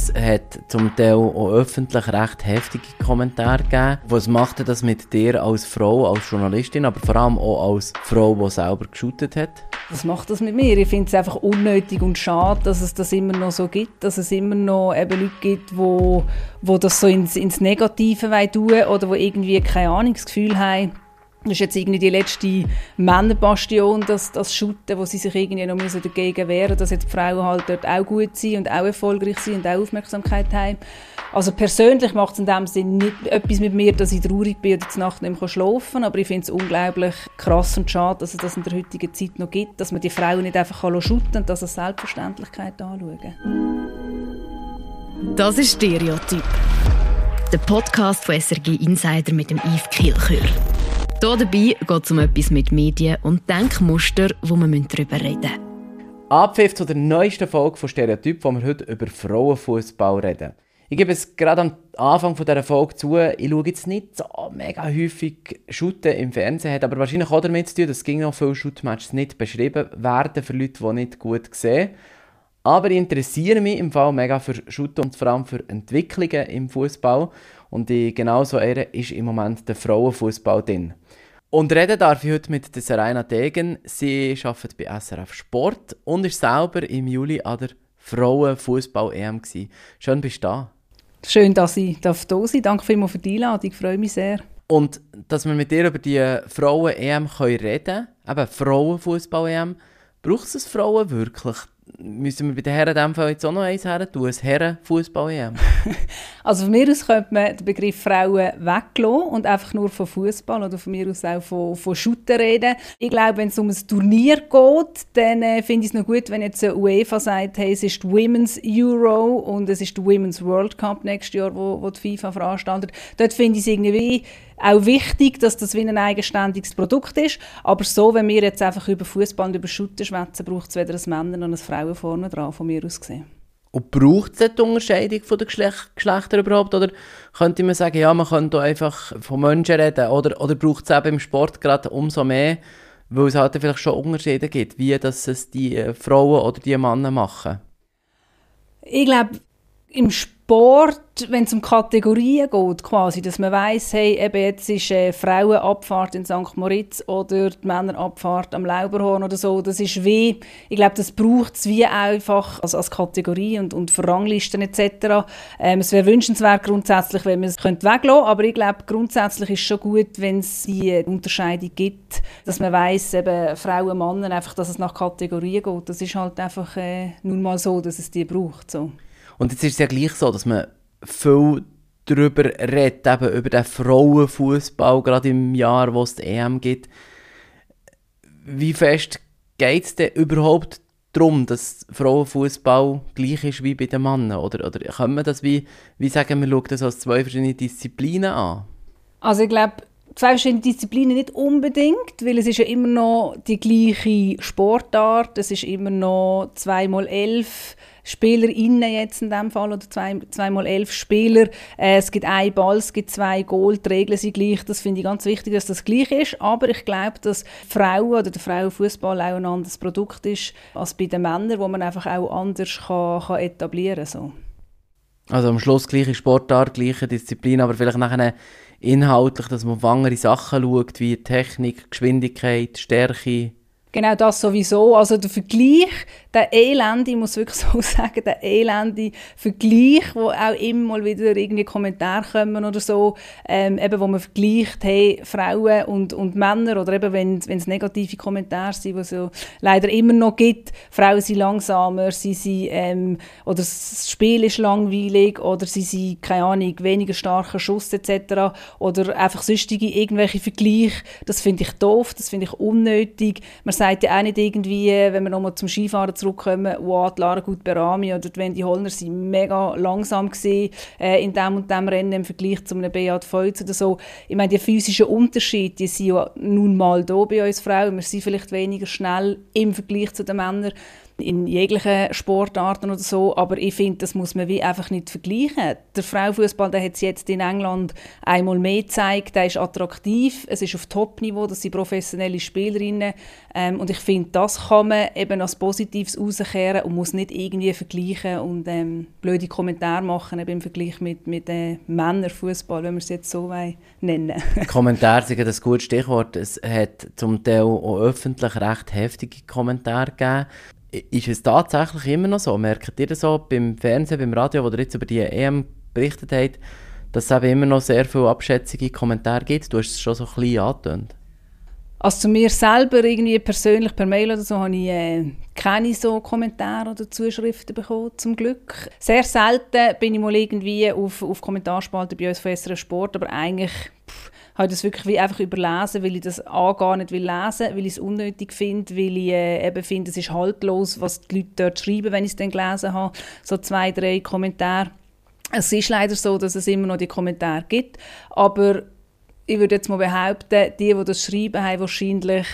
Es hat zum Teil auch öffentlich recht heftige Kommentare gegeben. Was macht das mit dir als Frau, als Journalistin, aber vor allem auch als Frau, die selber geshootet hat? Was macht das mit mir? Ich finde es einfach unnötig und schade, dass es das immer noch so gibt, dass es immer noch eben Leute gibt, wo, wo das so ins, ins Negative tun oder wo irgendwie keine Ahnung, das Gefühl haben, das ist jetzt irgendwie die letzte Männerbastion, das, das Shooten, wo sie sich irgendwie noch müssen dagegen wehren dass jetzt die Frauen halt dort auch gut sind und auch erfolgreich sind und auch Aufmerksamkeit haben. Also persönlich macht es in dem Sinne nicht etwas mit mir, dass ich traurig bin oder zur Nacht nicht mehr schlafen kann, aber ich finde es unglaublich krass und schade, dass es das in der heutigen Zeit noch gibt, dass man die Frauen nicht einfach shooten kann und das als Selbstverständlichkeit anschauen. Das ist Stereotyp. Der Podcast von SRG Insider mit dem Yves Kilchör. Hier dabei geht es um etwas mit Medien und Denkmuster, wo wir darüber reden müssen. Abpfiff zu der neuesten Folge von Stereotyp, wo wir heute über Frauenfußball reden. Ich gebe es gerade am Anfang dieser Folge zu, ich schaue jetzt nicht so mega häufig Shooten im Fernsehen, hat aber wahrscheinlich auch damit zu tun, dass noch viele Shootmatches nicht beschrieben werden für Leute, die nicht gut sehen. Aber ich interessiere mich im Fall mega für Shooten und vor allem für Entwicklungen im Fußball. Und in genau so einer ist im Moment der Frauenfußball drin. Und reden darf ich heute mit der Serena Degen. Sie arbeitet bei SRF Sport und ist selber im Juli an der Frauenfußball-EM. Schön, bist du da. Schön, dass ich da sein darf. Danke vielmals für die Einladung. Ich freue mich sehr. Und dass wir mit dir über die Frauen-EM reden können, eben Frauenfußball-EM, braucht es Frauen wirklich? Müssen wir bei den Herren in Fall jetzt auch noch eins her tun, ein Herrenfußball-EM? also von mir aus könnte man den Begriff Frauen weglassen und einfach nur von Fußball oder von mir aus auch von, von Shooter reden. Ich glaube, wenn es um ein Turnier geht, dann äh, finde ich es noch gut, wenn jetzt UEFA sagt, hey, es ist die Women's Euro und es ist der Women's World Cup nächstes Jahr, wo, wo die FIFA veranstaltet. Dort finde ich es irgendwie auch wichtig, dass das wie ein eigenständiges Produkt ist. Aber so, wenn wir jetzt einfach über Fußball und über Shooter schwätzen, braucht es weder ein Männer noch ein Frauen vorne dran, von mir aus gesehen. Und braucht es die Unterscheidung der Geschlech Geschlechter überhaupt? Oder könnte man sagen, ja, man könnte einfach von Menschen reden? Oder, oder braucht es eben im Sport gerade umso mehr, weil es halt vielleicht schon Unterschiede gibt, wie das es die äh, Frauen oder die Männer machen? Ich glaube, im Sport Sport, wenn es um Kategorien geht, quasi, dass man weiß, hey, eben jetzt ist äh, Frauenabfahrt in St. Moritz oder die Männerabfahrt am Lauberhorn oder so, das ist wie, ich glaube, das braucht es wie einfach als, als Kategorie und, und für Ranglisten etc. Ähm, es wäre wünschenswert grundsätzlich, wenn man es weglassen könnte, aber ich glaube, grundsätzlich ist es schon gut, wenn es die Unterscheidung gibt, dass man weiß, eben Frauen, Männer, einfach, dass es nach Kategorien geht. Das ist halt einfach äh, nun mal so, dass es die braucht. So. Und jetzt ist es ja gleich so, dass man viel darüber redet, eben über den Frauenfußball, gerade im Jahr, wo es die EM gibt. Wie fest geht es denn überhaupt darum, dass Frauenfußball gleich ist wie bei den Männern? Oder, oder können wir das wie, wie sagen, wir schauen das als zwei verschiedene Disziplinen an? Also ich glaube, zwei verschiedene Disziplinen nicht unbedingt, weil es ist ja immer noch die gleiche Sportart, es ist immer noch 2x11 SpielerInnen jetzt in dem Fall, oder zwei, zweimal elf Spieler. Äh, es gibt ein Ball, es gibt zwei Goal, die Regeln sind gleich. Das finde ich ganz wichtig, dass das gleich ist. Aber ich glaube, dass Frauen oder der Frauenfußball auch ein anderes Produkt ist als bei den Männern, wo man einfach auch anders kann, kann etablieren kann. So. Also am Schluss gleiche Sportart, gleiche Disziplin, aber vielleicht nachher inhaltlich, dass man auf andere Sachen schaut, wie Technik, Geschwindigkeit, Stärke. Genau das sowieso. Also der Vergleich, der elende, ich muss wirklich so sagen, der elende Vergleich, wo auch immer mal wieder irgendwie Kommentare kommen oder so, ähm, eben wo man vergleicht, hey, Frauen und, und Männer oder eben wenn es negative Kommentare sind, die es ja leider immer noch gibt, Frauen sind langsamer, sie sind, ähm, oder das Spiel ist langweilig oder sie sind, keine Ahnung, weniger starker Schuss etc. oder einfach sonstige irgendwelche Vergleiche, das finde ich doof, das finde ich unnötig. Man sagt ja auch nicht irgendwie, wenn wir nochmal zum Skifahren zurückkommen, wow, die Lara Gut-Berami oder die Wendy Hollner sind mega langsam gewesen, äh, in dem und dem Rennen im Vergleich zu einem Beat Feuz oder so. Ich meine, die physischen Unterschiede, die sind ja nun mal da bei uns Frauen. Wir sind vielleicht weniger schnell im Vergleich zu den Männern. In jeglichen Sportarten oder so, aber ich finde, das muss man wie einfach nicht vergleichen. Der Frauenfußball, der hat es jetzt in England einmal mehr gezeigt, der ist attraktiv, es ist auf Top-Niveau, das sind professionelle Spielerinnen ähm, und ich finde, das kann man eben als Positives rauskehren und muss nicht irgendwie vergleichen und ähm, blöde Kommentare machen eben im Vergleich mit, mit äh, Männerfußball, wenn wir es jetzt so nennen. Kommentare sind ein gutes Stichwort. Es hat zum Teil auch öffentlich recht heftige Kommentare gegeben ist es tatsächlich immer noch so? Merkt ihr das so beim Fernsehen, beim Radio, wo ihr jetzt über die EM berichtet habt, dass es eben immer noch sehr viele abschätzige Kommentare gibt? Du hast es schon so ein bisschen angetönt. Also zu mir selber irgendwie persönlich per Mail oder so habe ich äh, keine so Kommentare oder Zuschriften bekommen, zum Glück. Sehr selten bin ich mal irgendwie auf, auf Kommentarspalten bei uns von SRF Sport, aber eigentlich pff, habe ich das wirklich wie einfach überlesen, weil ich das A gar nicht will lesen, weil ich es unnötig finde, weil ich äh, eben finde, es ist haltlos, was die Leute dort schreiben, wenn ich es dann gelesen habe, so zwei, drei Kommentare. Es ist leider so, dass es immer noch die Kommentare gibt, aber ich würde jetzt mal behaupten, die, die das schreiben, haben wahrscheinlich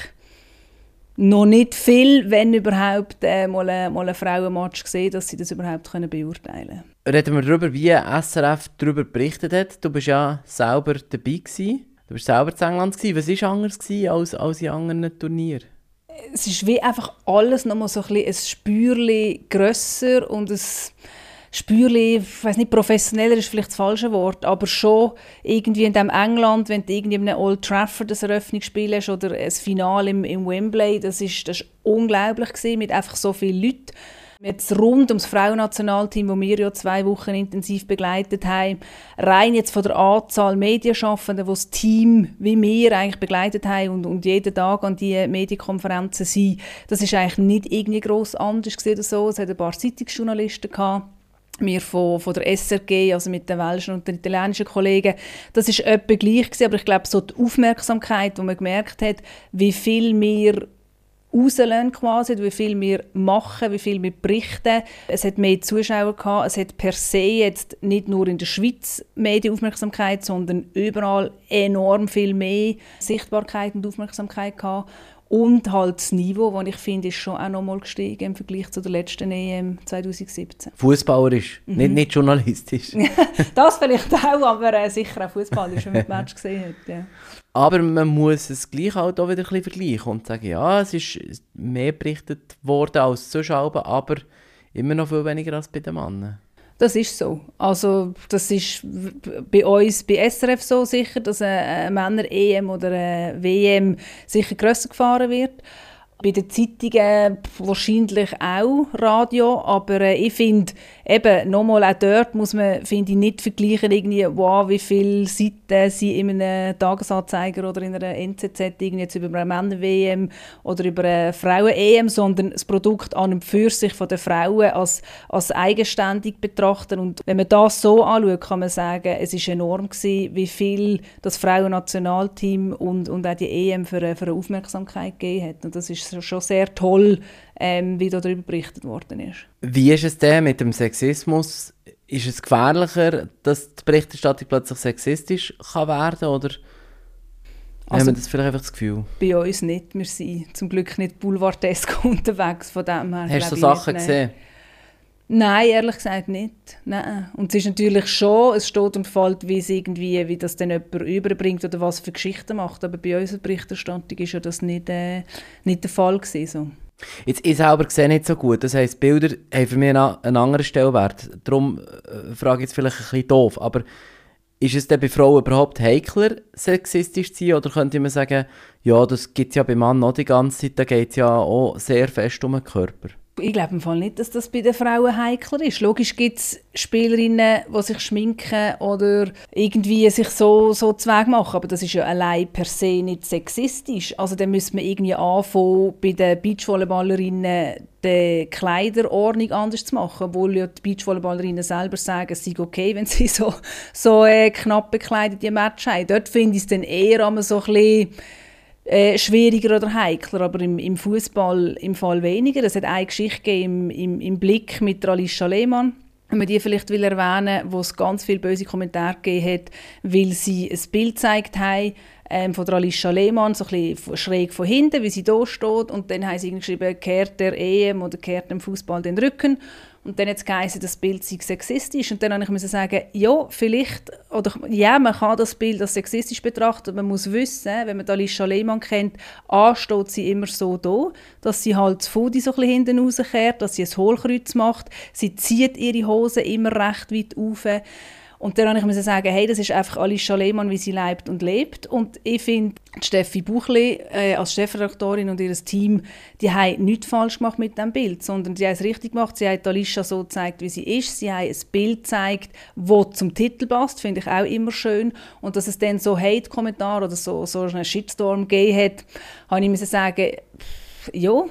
noch nicht viel, wenn überhaupt, äh, mal, mal einen Frauenmatch gesehen, dass sie das überhaupt können beurteilen können. Reden wir darüber, wie SRF darüber berichtet hat. Du bist ja selber dabei gewesen. Du warst selber in England. Gewesen. Was war anders als, als in anderen Turnieren? Es ist wie einfach alles noch mal so ein, bisschen ein Spürchen grösser und ein Spürchen, ich weiß nicht, professioneller ist vielleicht das falsche Wort, aber schon irgendwie in dem England, wenn du irgendwie in einem Old Trafford das Eröffnungsspiel hast oder ein Finale im, im Wembley, das ist, das ist unglaublich gewesen, mit einfach so vielen Leuten. Jetzt rund ums Frauennationalteam, das wir ja zwei Wochen intensiv begleitet haben, rein jetzt von der Anzahl Medienschaffenden, die das Team wie wir eigentlich begleitet haben und, und jeden Tag an die Medienkonferenzen sind, das ist eigentlich nicht irgendwie gross anders oder so. Es hat ein paar Zeitungsjournalisten gehabt wir von, von der SRG, also mit den welschen und den italienischen Kollegen, das ist etwa gleich gewesen, aber ich glaube, so die Aufmerksamkeit, die man gemerkt hat, wie viel wir rauslösen quasi, wie viel wir machen, wie viel wir berichten. Es hat mehr Zuschauer gehabt, es hat per se jetzt nicht nur in der Schweiz Medienaufmerksamkeit, sondern überall enorm viel mehr Sichtbarkeit und Aufmerksamkeit gehabt. Und halt das Niveau, das ich finde, ist schon auch noch mal gestiegen im Vergleich zu der letzten EM 2017. Fußballerisch, mhm. nicht, nicht journalistisch. das vielleicht auch, aber äh, sicher auch fußballerisch, wenn man das Match gesehen hat. Ja. Aber man muss es gleich halt auch wieder ein bisschen vergleichen und sagen, ja, es ist mehr berichtet worden als Zuschauer, aber immer noch viel weniger als bei den Männern. Das ist so. Also das ist bei uns, bei SRF so sicher, dass eine Männer-EM oder eine WM sicher grösser gefahren wird bei den Zeitungen wahrscheinlich auch Radio, aber äh, ich finde, eben, nochmal, auch dort muss man, finde ich, nicht vergleichen, irgendwie, wow, wie viele Seiten sie in einem Tagesanzeiger oder in einer NZZ irgendwie jetzt über eine Männer-WM oder über eine Frauen-EM, sondern das Produkt an und für sich von den Frauen als, als eigenständig betrachten. Und wenn man das so anschaut, kann man sagen, es ist enorm gewesen, wie viel das Frauennationalteam und, und auch die EM für, für eine Aufmerksamkeit gegeben hat. Und das ist schon sehr toll, ähm, wie darüber berichtet worden ist. Wie ist es denn mit dem Sexismus? Ist es gefährlicher, dass die Berichterstattung plötzlich sexistisch kann werden oder also, haben wir das vielleicht einfach das Gefühl? Bei uns nicht. Wir sind zum Glück nicht boulevardesk unterwegs von dem her. Hast du so Sachen gesehen? Nein, ehrlich gesagt nicht. Nein. Und es ist natürlich schon, es steht und fällt, wie es irgendwie, wie das dann jemand überbringt oder was für Geschichten macht. Aber bei unserer Berichterstattung ist ja das nicht, äh, nicht der Fall gewesen. So. Jetzt, ich selber sehe nicht so gut. Das heisst, Bilder haben für mich einen, einen anderen Stellwert. Darum äh, frage ich jetzt vielleicht ein bisschen doof. Aber ist es denn bei Frauen überhaupt heikler, sexistisch zu sein? Oder könnte man sagen, ja, das gibt es ja bei Männern auch die ganze Zeit, da geht es ja auch sehr fest um den Körper? Ich glaube im Fall nicht, dass das bei den Frauen heikler ist. Logisch gibt es Spielerinnen, die sich schminken oder irgendwie sich so, so Zweig machen, aber das ist ja allein per se nicht sexistisch. Also dann müsste man irgendwie anfangen, bei den Beachvolleyballerinnen die Kleiderordnung anders zu machen, obwohl ja die Beachvolleyballerinnen selber sagen, es sei okay, wenn sie so, so äh, knapp bekleidete Match haben. Dort finde ich es dann eher so ein bisschen äh, schwieriger oder heikler, aber im, im Fußball im Fall weniger. Es hat eine Geschichte im, im, im Blick mit Alicia Lehmann, wenn man die vielleicht will erwähnen, wo es ganz viele böse Kommentare gegeben hat, weil sie ein Bild gezeigt haben ähm, von Alicia Lehmann, so ein bisschen schräg von hinten, wie sie da steht. Und dann haben sie geschrieben, kehrt der EM oder kehrt dem Fußball den Rücken. Und dann es geheißen, das Bild sei sexistisch. Und dann musste ich sagen, ja, vielleicht, oder ja, man kann das Bild als sexistisch betrachten, man muss wissen, wenn man Alicia Lehmann kennt, A, steht sie immer so da, dass sie halt das Foodie so ein bisschen hinten rauskehrt, dass sie ein Hohlkreuz macht, sie zieht ihre Hose immer recht weit auf. Und dann musste ich sagen, hey, das ist einfach Alicia Lehmann, wie sie lebt und lebt. Und ich finde, Steffi Buchli äh, als Chefredaktorin und ihr Team, die haben nichts falsch gemacht mit dem Bild, sondern sie haben es richtig gemacht. Sie haben Alicia so gezeigt, wie sie ist. Sie haben ein Bild gezeigt, das zum Titel passt, finde ich auch immer schön. Und dass es dann so Hate-Kommentare oder so, so einen Shitstorm gegeben hat, habe ich sagen, ja,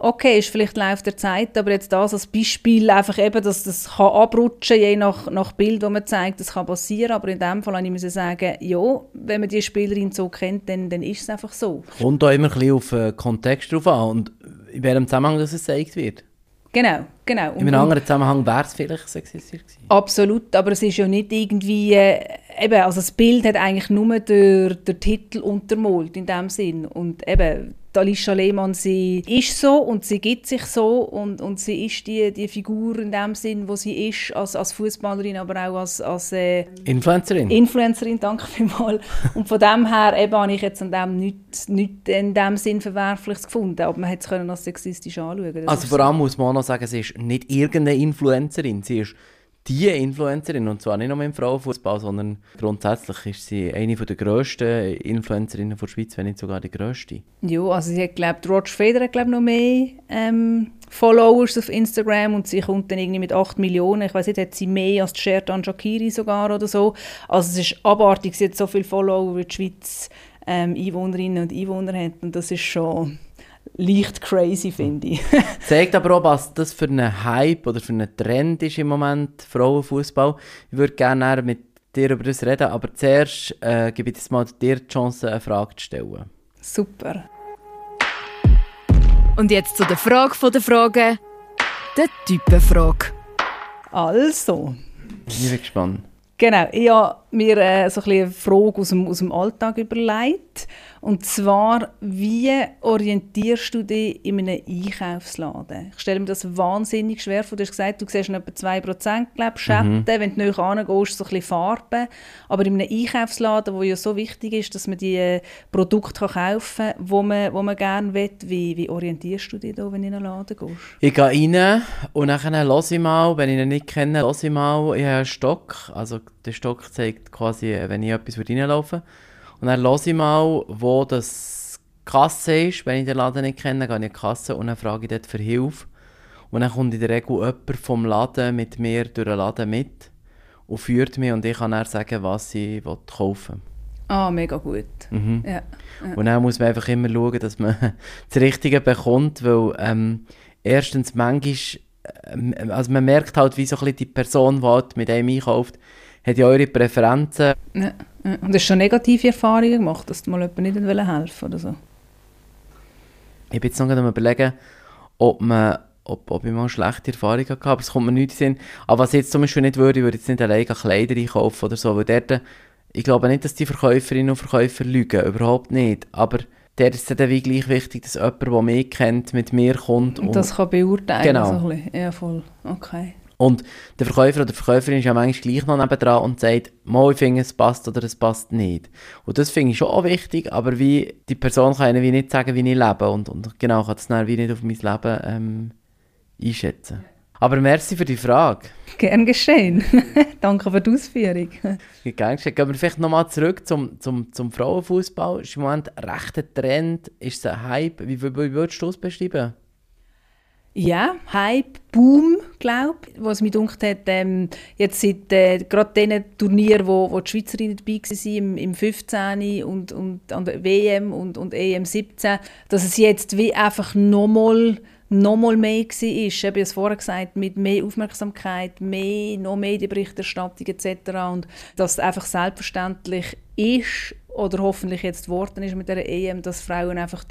okay, ist vielleicht Lauf der Zeit, aber jetzt das als Beispiel einfach eben, dass das kann abrutschen, je nach, nach Bild, das man zeigt, das kann passieren, aber in dem Fall muss ich sagen, ja, wenn man die Spielerin so kennt, dann, dann ist es einfach so. Kommt da immer ein bisschen auf den äh, Kontext drauf an und in welchem Zusammenhang das gezeigt wird. Genau, genau. In einem anderen Zusammenhang wäre es vielleicht sexistisch gewesen. Absolut, aber es ist ja nicht irgendwie, äh, eben, also das Bild hat eigentlich nur den, den Titel untermalt in dem Sinn und eben Alicia Lehmann, sie ist so und sie gibt sich so und, und sie ist die, die Figur in dem Sinn, wo sie ist, als, als Fußballerin, aber auch als, als äh, Influencerin. Influencerin, danke vielmals. Und von dem her eben, habe ich jetzt an dem nichts nicht in dem Sinn Verwerfliches gefunden, aber man hätte es als sexistisch anschauen Also vor allem muss man auch noch sagen, sie ist nicht irgendeine Influencerin, sie ist die Influencerin, und zwar nicht nur im Frauenfußball, sondern grundsätzlich ist sie eine der grössten Influencerinnen der Schweiz, wenn nicht sogar die grösste. Ja, also sie hat, glaube Roger Federer hat, glaub, noch mehr ähm, Followers auf Instagram und sie kommt dann irgendwie mit 8 Millionen, ich weiß nicht, hat sie mehr als Sherdan Shakiri sogar oder so. Also es ist abartig, sie hat so viele Follower wie die Schweiz ähm, Einwohnerinnen und Einwohner hat und das ist schon leicht crazy, finde ich. Zeigt aber auch, was das für ein Hype oder für ein Trend ist im Moment, Frauenfußball. Ich würde gerne mit dir über das reden, aber zuerst äh, gebe ich jetzt mal dir die Chance, eine Frage zu stellen. Super. Und jetzt zu der Frage der Fragen, der Typenfrage. Also. Ich bin gespannt. Genau, ich habe mir äh, so ein eine Frage aus dem, aus dem Alltag überlegt. Und zwar, wie orientierst du dich in einem Einkaufsladen? Ich stelle mir das wahnsinnig schwer vor. Du hast gesagt, du siehst etwa 2% glaub, Schatten, mhm. wenn du näher herangehst, so ein bisschen Farbe. Aber in einem Einkaufsladen, wo ja so wichtig ist, dass man die äh, Produkte kaufen kann, wo man, wo man gerne will, wie, wie orientierst du dich da, wenn du in einen Laden gehst? Ich gehe rein und dann höre ich mal, wenn ich ihn nicht kenne, höre ich mal, ich habe einen Stock. Also der Stock zeigt quasi, wenn ich etwas reinlaufen würde. Und dann höre ich mal, wo das Kasse ist. Wenn ich den Laden nicht kenne, gehe ich in die Kasse und dann frage ich dort für Hilfe. Und dann kommt in der Regel jemand vom Laden mit mir durch den Laden mit und führt mich und ich kann dann sagen, was ich kaufen will. Ah, mega gut. Mhm. Ja. Und dann muss man einfach immer schauen, dass man das Richtige bekommt, weil ähm, erstens manchmal, äh, also man merkt halt, wie so ein bisschen die Person, die halt mit einem einkauft, hat ja eure Präferenzen. Ja. Und hast du schon negative Erfahrungen gemacht, dass du mal jemandem nicht helfen oder so? Ich bin jetzt noch am überlegen, ob, man, ob, ob ich mal schlechte Erfahrungen hatte, aber es kommt mir nicht in den Sinn. Aber was ich jetzt zum Beispiel nicht würde, ich würde jetzt nicht alleine Kleider einkaufen oder so, weil dort, ich glaube nicht, dass die Verkäuferinnen und Verkäufer lügen, überhaupt nicht. Aber der ist dann wie gleich wichtig, dass jemand, der mich kennt, mit mir kommt. Und, und das kann beurteilen. Genau. So ja, voll. Okay. Und der Verkäufer oder die Verkäuferin ist ja manchmal gleich noch nebendran und sagt, mal, ich finde, es passt oder es passt nicht. Und das finde ich schon auch wichtig, aber wie die Person kann ihnen wie nicht sagen, wie ich lebe und, und genau, kann das dann wie nicht auf mein Leben ähm, einschätzen. Aber merci für die Frage. Gern geschehen. Danke für die Ausführung. Gern geschehen. Gehen wir vielleicht nochmal zurück zum, zum, zum Frauenfußball. Ist im Moment ein rechter Trend? Ist es ein Hype? Wie, wie, wie würdest du es beschreiben? Ja, Hype, Boom, glaube ich. Was mich gedacht hat, ähm, jetzt seit äh, gerade diesen Turnieren, wo, wo die Schweizerinnen dabei waren, im, im 15. und, und an der WM und, und EM 17, dass es jetzt wie einfach nochmal noch mal mehr war. Ich habe es vorher gesagt, mit mehr Aufmerksamkeit, mehr, noch Medienberichterstattung etc. Und dass es einfach selbstverständlich ist oder hoffentlich jetzt geworden ist mit der EM, dass Frauen einfach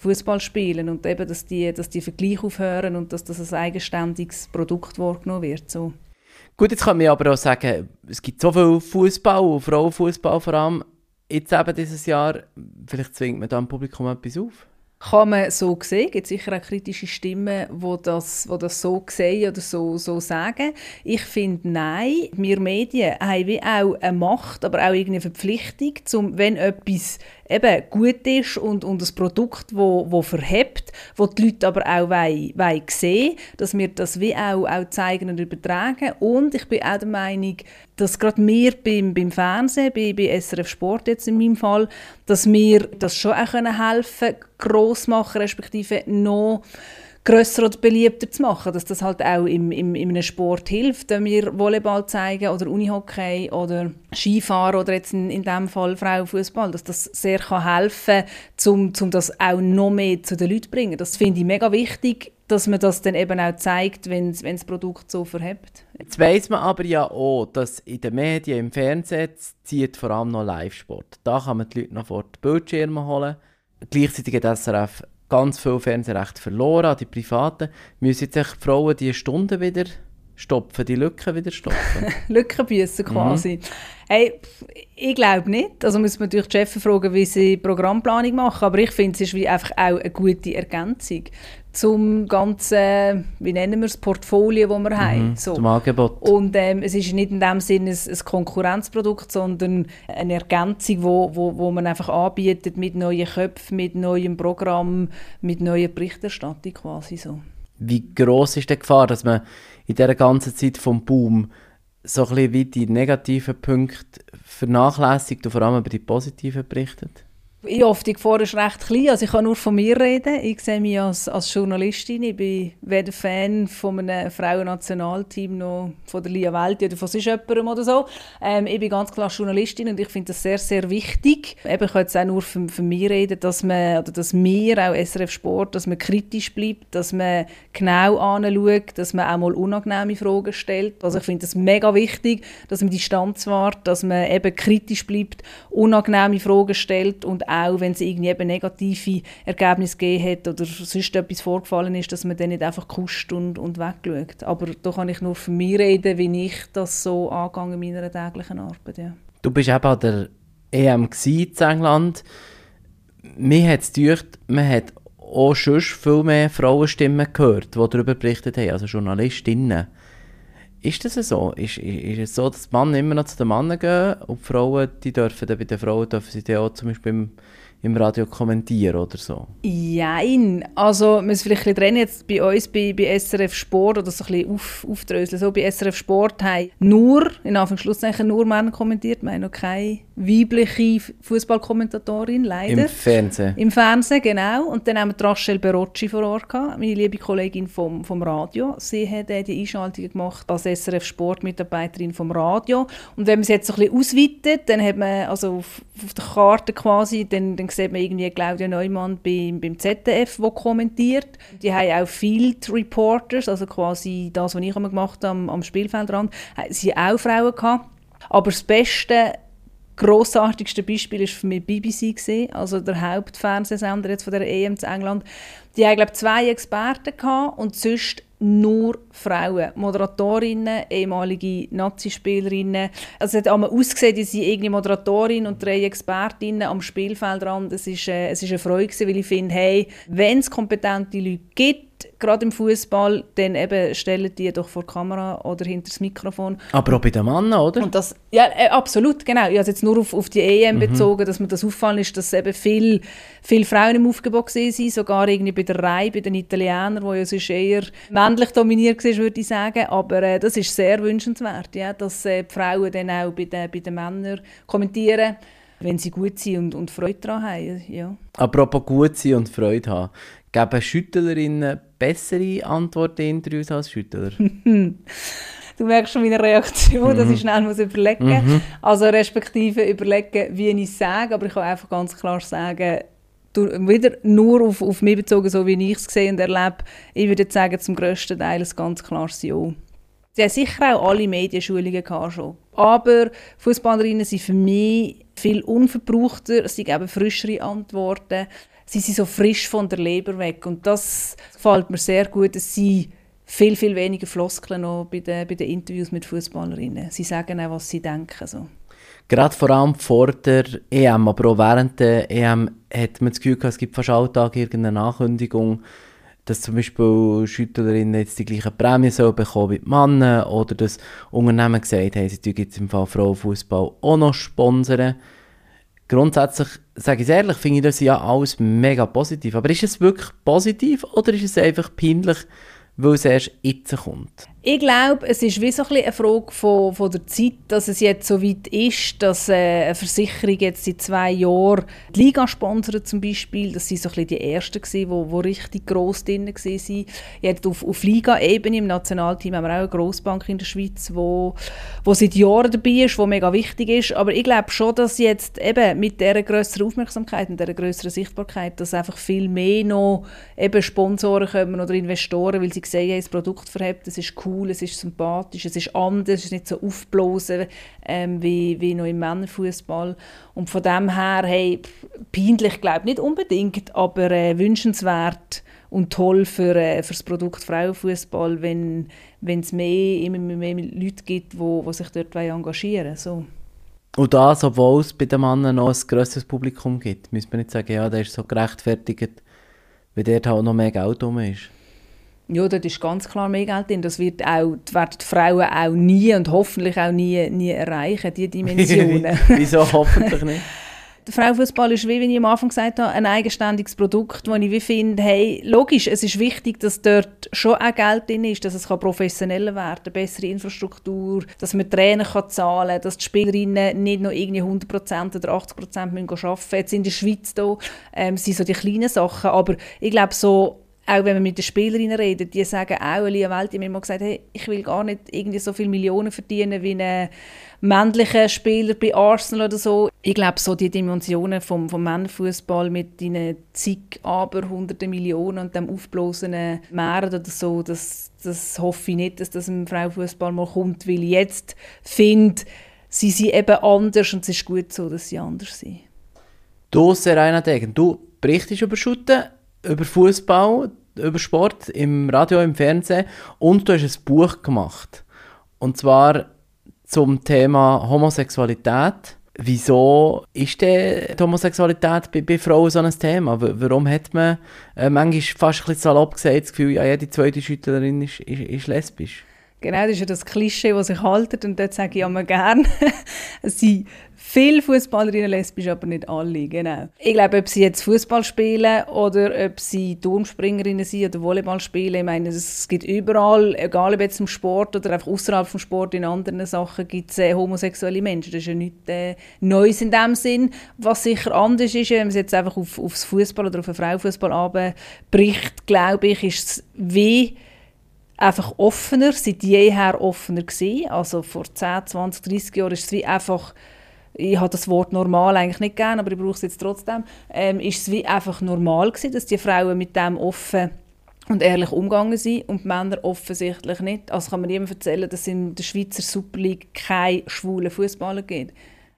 Fußball spielen und eben, dass die, dass die Vergleiche aufhören und dass das als eigenständiges Produkt wahrgenommen wird. So. Gut, jetzt kann man aber auch sagen, es gibt so viel Fußball, Frauenfußball vor allem. jetzt eben dieses Jahr, vielleicht zwingt man da im Publikum etwas auf? Kann man so sehen. Es gibt sicher auch kritische Stimmen, die das, die das so sehen oder so, so sagen. Ich finde, nein, wir Medien haben wie auch eine Macht, aber auch eine Verpflichtung, zum, wenn etwas eben gut ist und, und ein Produkt, wo, wo verhebt, wo die Leute aber auch wollen, wollen sehen, dass wir das wie auch, auch zeigen und übertragen. Und ich bin auch der Meinung, dass gerade wir beim, beim Fernsehen, bei, bei SRF Sport jetzt in meinem Fall, dass wir das schon auch helfen können, gross machen, respektive noch grösser oder beliebter zu machen, dass das halt auch im, im, in einem Sport hilft, wenn wir Volleyball zeigen oder Unihockey oder Skifahren oder jetzt in, in dem Fall Frauenfußball, dass das sehr kann helfen kann, um, das auch noch mehr zu den Leuten zu bringen. Das finde ich mega wichtig, dass man das dann eben auch zeigt, wenn das Produkt so verhebt. Jetzt weiss man aber ja auch, dass in den Medien, im Fernsehen zieht vor allem noch Live-Sport. Da kann man die Leute noch vor die Bildschirme holen. Gleichzeitig hat SRF ganz viel Fernsehrecht verloren an die Privaten. Müssen jetzt die Frauen diese Stunden wieder stopfen, die Lücken wieder stopfen? Lückenbüssen quasi. Mhm. Hey, ich glaube nicht. Also muss man natürlich die Chefs fragen, wie sie Programmplanung machen. Aber ich finde, es ist wie einfach auch eine gute Ergänzung zum ganzen, wie nennen wir es, Portfolio, das wir mhm, haben. So. Zum Angebot. Und ähm, es ist nicht in dem Sinne ein, ein, Konkurrenzprodukt, sondern eine Ergänzung, wo, wo, wo man einfach anbietet mit neuen Köpfen, mit neuem Programm, mit neuer Berichterstattung quasi so. Wie groß ist die Gefahr, dass man in dieser ganzen Zeit vom Boom so ein bisschen wie die negativen Punkte vernachlässigt und vor allem über die positiven berichtet? Ich hoffe, die Gefahr ist recht klein. Also ich kann nur von mir reden. Ich sehe mich als, als Journalistin. Ich bin weder Fan von einem Frauennationalteam noch von der Lia Welt oder von jemandem oder so. Ähm, ich bin ganz klar Journalistin und ich finde das sehr, sehr wichtig. Eben, ich kann jetzt auch nur von, von mir reden, dass, man, oder dass wir, auch SRF Sport, dass man kritisch bleibt, dass man genau anschaut, dass man auch mal unangenehme Fragen stellt. Also ich finde das mega wichtig, dass man Distanz wahrt, dass man eben kritisch bleibt, unangenehme Fragen stellt und auch wenn es irgendwie negative Ergebnisse gegeben hat oder sonst etwas vorgefallen ist, dass man dann nicht einfach kuscht und, und wegschaut. Aber da kann ich nur von mir reden, wie ich das so angehe in meiner täglichen Arbeit. Ja. Du bist eben an der EM in England. Mir hat es gedacht, man hat auch schon viel mehr Frauenstimmen gehört, die darüber berichtet haben, also Journalistinnen. Ist das so? Ist, ist, es so, dass die Männer immer noch zu den Männern gehen und die Frauen, die dürfen dann bei den Frauen dürfen sie dann auch zum Beispiel im, im Radio kommentieren oder so? Nein, also wir müssen vielleicht ein trennen jetzt bei uns bei, bei SRF Sport oder so ein bisschen auf, aufdröseln. So, bei SRF Sport haben nur, in Anführungszeichen nur Männer kommentiert, wir haben noch keine weibliche Fußballkommentatorin, leider. Im Fernsehen? Im Fernsehen, genau. Und dann haben wir Rachel Berocci vor Ort gehabt, meine liebe Kollegin vom, vom Radio. Sie hat äh, die Einschaltungen gemacht als SRF Sport-Mitarbeiterin vom Radio. Und wenn man es jetzt so ein bisschen ausweitet, dann hat man also auf, auf der Karte quasi, dann, dann sieht man irgendwie Claudia Neumann beim, beim ZDF, wo kommentiert. Die haben auch Field Reporters, also quasi das, was ich immer gemacht habe am, am Spielfeldrand, sie auch Frauen gehabt. Aber das Beste grossartigste Beispiel ist für mich BBC gewesen, also der Hauptfernsehsender jetzt von der EM zu England. Die haben glaube zwei Experten gehabt und sonst nur Frauen, Moderatorinnen, ehemalige Nazi-Spielerinnen. Also es hat einmal ausgesehen, die sind irgendwie Moderatorin und drei Expertinnen am Spielfeldrand. Es ist, äh, es ist eine Freude gewesen, weil ich finde, hey, wenn es kompetente Leute gibt, gerade im Fußball, dann eben stellen die doch vor die Kamera oder hinter das Mikrofon. Aber auch bei den Männern, oder? Und das, ja, äh, absolut, genau. Ich habe jetzt nur auf, auf die EM mhm. bezogen, dass mir das auffallen ist, dass eben viele viel Frauen im Aufgebot waren, sogar irgendwie bei der Reihe, bei den Italienern, wo ja sonst eher männlich dominiert war, würde ich sagen. Aber äh, das ist sehr wünschenswert, ja, dass äh, die Frauen dann auch bei den, bei den Männern kommentieren wenn sie gut sind und, und Freude daran haben. Ja. Apropos gut sein und Freude haben, geben Schüttlerinnen bessere Antworten in Interviews als Schüttler? du merkst schon meine Reaktion, mhm. dass ich schnell muss überlegen muss. Mhm. Also respektive überlegen, wie ich es sage, aber ich kann einfach ganz klar sagen, wieder nur auf, auf mich bezogen, so wie ich es sehe und erlebe, ich würde sagen, zum grössten Teil ein ganz klares Ja. Sie haben sicher auch alle Medienschulungen schon. Aber Fußballerinnen sind für mich viel unverbrauchter, sie geben frischere Antworten sie sind so frisch von der Leber weg. Und das gefällt mir sehr gut, dass sie viel, viel weniger Floskeln noch bei den, bei den Interviews mit Fußballerinnen. Sie sagen auch, was sie denken. So. Gerade vor allem vor der EM, aber auch während der EM hat man das Gefühl es gibt fast alltag irgendeine Ankündigung, dass zum Beispiel Schüttlerinnen jetzt die gleichen Prämien sollen wie die Männer oder dass Unternehmen gesagt haben, sie jetzt im Fall Frauenfußball auch noch sponsern. Grundsätzlich, sage ich ehrlich, finde ich das ja alles mega positiv. Aber ist es wirklich positiv oder ist es einfach peinlich, weil es erst jetzt kommt? Ich glaube, es ist wie so ein eine Frage von, von der Zeit, dass es jetzt so weit ist, dass äh, eine Versicherung jetzt seit zwei Jahren die Liga sponsert zum Beispiel. Das waren so ein die Ersten, die wo, richtig gross drin waren. Jetzt auf, auf Liga-Ebene im Nationalteam haben wir auch eine Grossbank in der Schweiz, wo, wo seit Jahren dabei ist, wo mega wichtig ist. Aber ich glaube schon, dass jetzt eben mit dieser grösseren Aufmerksamkeit und dieser grösseren Sichtbarkeit, dass einfach viel mehr noch eben Sponsoren kommen oder Investoren, weil sie sehen, das Produkt verhebt, das ist cool cool, es ist sympathisch, es ist anders, es ist nicht so aufblasen ähm, wie, wie noch im Männerfußball. Und von dem her, hey, peinlich glaube ich nicht unbedingt, aber äh, wünschenswert und toll für, äh, für das Produkt Frauenfußball, wenn es mehr, immer mehr Leute gibt, die wo, wo sich dort engagieren so. Und das, obwohl es bei den Männern noch ein grösseres Publikum gibt. Müssen wir nicht sagen, ja, der ist so gerechtfertigt, weil dort halt noch mehr Geld drum ist. Ja, dort ist ganz klar mehr Geld drin. Das wird auch, werden die Frauen auch nie und hoffentlich auch nie, nie erreichen, diese Dimensionen. Wieso hoffentlich nicht? Der Frauenfußball ist, wie ich am Anfang gesagt habe, ein eigenständiges Produkt, wo ich finde, hey, logisch, es ist wichtig, dass dort schon auch Geld drin ist, dass es professioneller werden kann, bessere Infrastruktur, dass man Trainer kann zahlen kann, dass die Spielerinnen nicht noch irgendwie 100% oder 80% arbeiten müssen. Jetzt in der Schweiz da, ähm, sind so die kleinen Sachen, aber ich glaube so auch wenn man mit den Spielerinnen redet, die sagen auch, Elia Welt, die mir immer gesagt, hey, ich will gar nicht irgendwie so viele Millionen verdienen wie ein männlicher Spieler bei Arsenal oder so. Ich glaube, so die Dimensionen vom, vom Männerfußball mit den zig, aber hunderten Millionen und dem aufblasenen Meeren oder so, das, das hoffe ich nicht, dass das im Frauenfußball mal kommt, weil ich jetzt finde, sie sind eben anders und es ist gut so, dass sie anders sind. Du, Serena Degen, du berichtest über Schutten, über Fußball, über Sport im Radio, im Fernsehen und du hast ein Buch gemacht. Und zwar zum Thema Homosexualität. Wieso ist denn die Homosexualität bei, bei Frauen so ein Thema? Warum hat man äh, manchmal fast ein bisschen salopp gesagt, das Gefühl, ja, jede zweite Schüttlerin ist, ist, ist lesbisch? Genau, das ist ja das Klischee, das sich haltet und dort sage ich immer gerne, es sind viele Fußballerinnen lesbisch, aber nicht alle, genau. Ich glaube, ob sie jetzt Fußball spielen oder ob sie Turmspringerinnen sind oder Volleyball spielen, ich meine, es gibt überall, egal ob jetzt im Sport oder einfach außerhalb vom Sport, in anderen Sachen gibt es äh, homosexuelle Menschen. Das ist ja nichts äh, Neues in dem Sinn. Was sicher anders ist, wenn man es jetzt einfach auf, aufs Fußball oder auf den Frauenfußball bricht, glaube ich, ist es wie einfach offener, seit jeher offener gewesen. Also vor 10, 20, 30 Jahren ist es wie einfach, ich habe das Wort normal eigentlich nicht gerne, aber ich brauche es jetzt trotzdem, ähm, ist es wie einfach normal gewesen, dass die Frauen mit dem offen und ehrlich umgegangen sind und die Männer offensichtlich nicht. Also kann man niemandem erzählen, dass in der Schweizer Super League keine schwulen Fußballer gibt.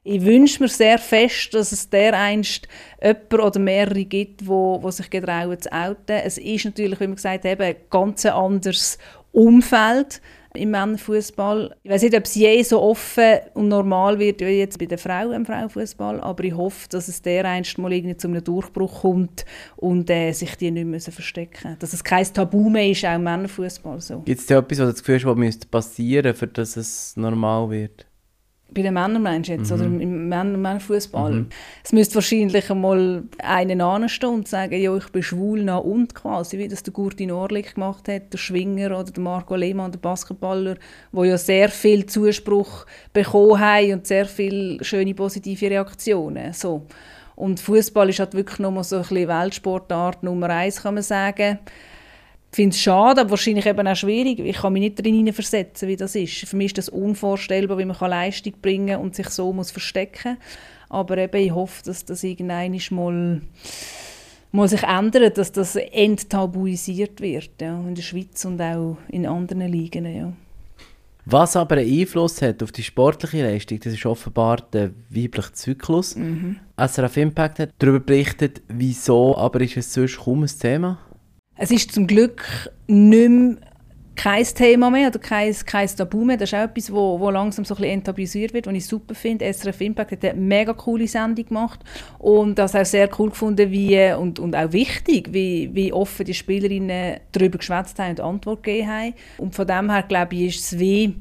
Ich wünsche mir sehr fest, dass es dereinst jemand oder mehrere gibt, wo, wo sich getrauen zu outen. Es ist natürlich, wie man gesagt hat, ein ganz anderes Umfeld im Männerfußball. Ich weiß nicht, ob es je so offen und normal wird wie jetzt bei den Frauen im Frauenfußball, aber ich hoffe, dass es dereinst mal irgendwie zu einem Durchbruch kommt und äh, sich die nicht mehr verstecken müssen. Dass es kein Tabu mehr ist, auch im Männerfußball so. Gibt es da etwas, was das Gefühl hast, was passieren müsste, dass es normal wird? Bei den Männern meinst jetzt, mhm. oder im Männer Männerfußball? Mhm. Es müsste wahrscheinlich einmal einen anstehen und sagen, ja, ich bin schwul nach und quasi, wie das der Gurti Norlik gemacht hat, der Schwinger oder der Marco Lehmann, der Basketballer, wo ja sehr viel Zuspruch bekommen haben und sehr viele schöne positive Reaktionen. So. Und Fußball ist halt wirklich nochmal so ein bisschen Weltsportart Nummer eins, kann man sagen. Ich finde es schade, aber wahrscheinlich eben auch schwierig. Ich kann mich nicht darin versetzen, wie das ist. Für mich ist das unvorstellbar, wie man Leistung bringen kann und sich so muss verstecken Aber eben, ich hoffe, dass das irgendwann mal, mal sich ändert, dass das enttabuisiert wird. Ja, in der Schweiz und auch in anderen Ligen. Ja. Was aber einen Einfluss hat auf die sportliche Leistung, das ist offenbar der weibliche Zyklus. Mhm. SRF Impact hat darüber berichtet, wieso, aber ist es sonst kaum ein Thema? Es ist zum Glück nicht mehr kein Thema mehr oder kein, kein Tabu mehr. Das ist auch etwas, wo, wo langsam so ein bisschen wird, was ich super finde. SRF Impact hat eine mega coole Sendung gemacht und das auch sehr cool gefunden wie, und, und auch wichtig, wie, wie offen die Spielerinnen darüber geschwätzt haben und Antwort gegeben haben. Und von dem her, glaube ich, ist es wie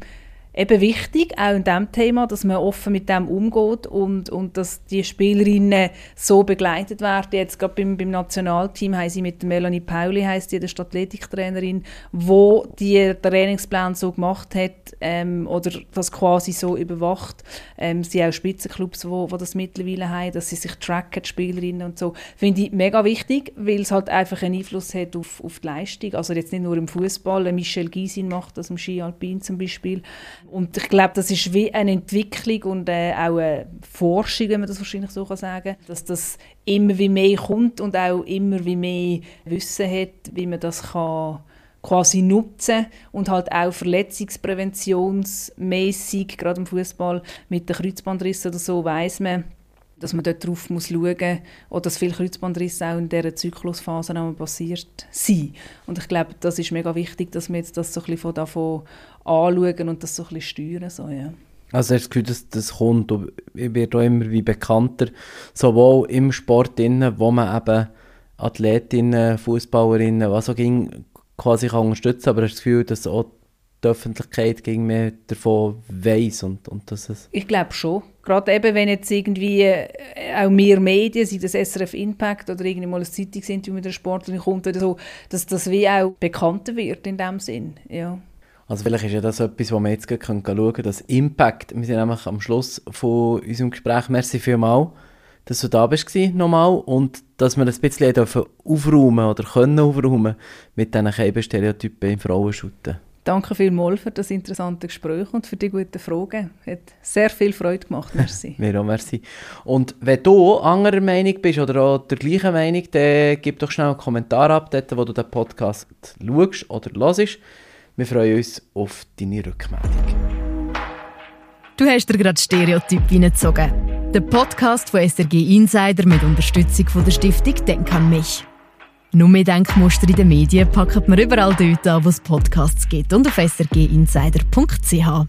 eben wichtig, auch in diesem Thema, dass man offen mit dem umgeht und, und dass die Spielerinnen so begleitet werden. Jetzt gerade beim, beim Nationalteam haben sie mit Melanie Pauli, heisst die, der Athletiktrainerin, wo die Trainingsplan so gemacht hat ähm, oder das quasi so überwacht. Ähm, sie auch Spitzenclubs, wo, wo das mittlerweile haben, dass sie sich tracken, die Spielerinnen und so. Finde ich mega wichtig, weil es halt einfach einen Einfluss hat auf, auf die Leistung. Also jetzt nicht nur im Fußball, Michel Gysin macht das im Ski Alpin zum Beispiel, und ich glaube, das ist wie eine Entwicklung und äh, auch eine Forschung, wenn man das wahrscheinlich so kann sagen dass das immer wie mehr kommt und auch immer wie mehr Wissen hat, wie man das kann quasi nutzen und halt auch verletzungspräventionsmäßig, gerade im Fußball mit den Kreuzbandrissen oder so, weiß man, dass man dort drauf muss schauen muss oder dass viele Kreuzbandrisse auch in dieser Zyklusphase passiert sind. Und ich glaube, das ist mega wichtig, dass wir jetzt das so ein bisschen davon anschauen und das so ein bisschen steuern. So, ja. Also hast du das Gefühl, dass das kommt und wird auch immer wie bekannter, sowohl im Sport, innen, wo man eben Athletinnen, Fußballerinnen, was auch ging, quasi kann unterstützen kann, aber hast du das Gefühl, dass auch die Öffentlichkeit gegen mehr davon weiss und, und dass es... Ich glaube schon. Gerade eben, wenn jetzt irgendwie äh, auch mehr Medien, sei das SRF Impact oder irgendwie mal ein Zeitungsinterview mit einer Sportlerin kommt oder so, dass das wie auch bekannter wird in dem Sinn, ja. Also vielleicht ist ja das etwas, wo wir jetzt schauen können, das Impact. Wir sind nämlich am Schluss von unserem Gespräch. Merci vielmals, dass du da bist nochmal und dass wir das ein bisschen aufräumen oder können aufräumen mit diesen Keibenstereotypen im Frauenschutten. Danke vielmals für das interessante Gespräch und für die guten Fragen. Hat sehr viel Freude gemacht. Merci. Mir auch, merci. Und wenn du anderer Meinung bist oder auch der gleichen Meinung, dann gib doch schnell einen Kommentar ab, dort, wo du den Podcast schaust oder hörst. Wir freuen uns auf deine Rückmeldung. Du hast dir gerade Stereotyp reingezogen. Der Podcast von SRG Insider mit Unterstützung von der Stiftung Denk an mich. Nur mehr Denkmuster in den Medien packen wir überall dort an, wo es Podcasts gibt und auf srginsider.ch.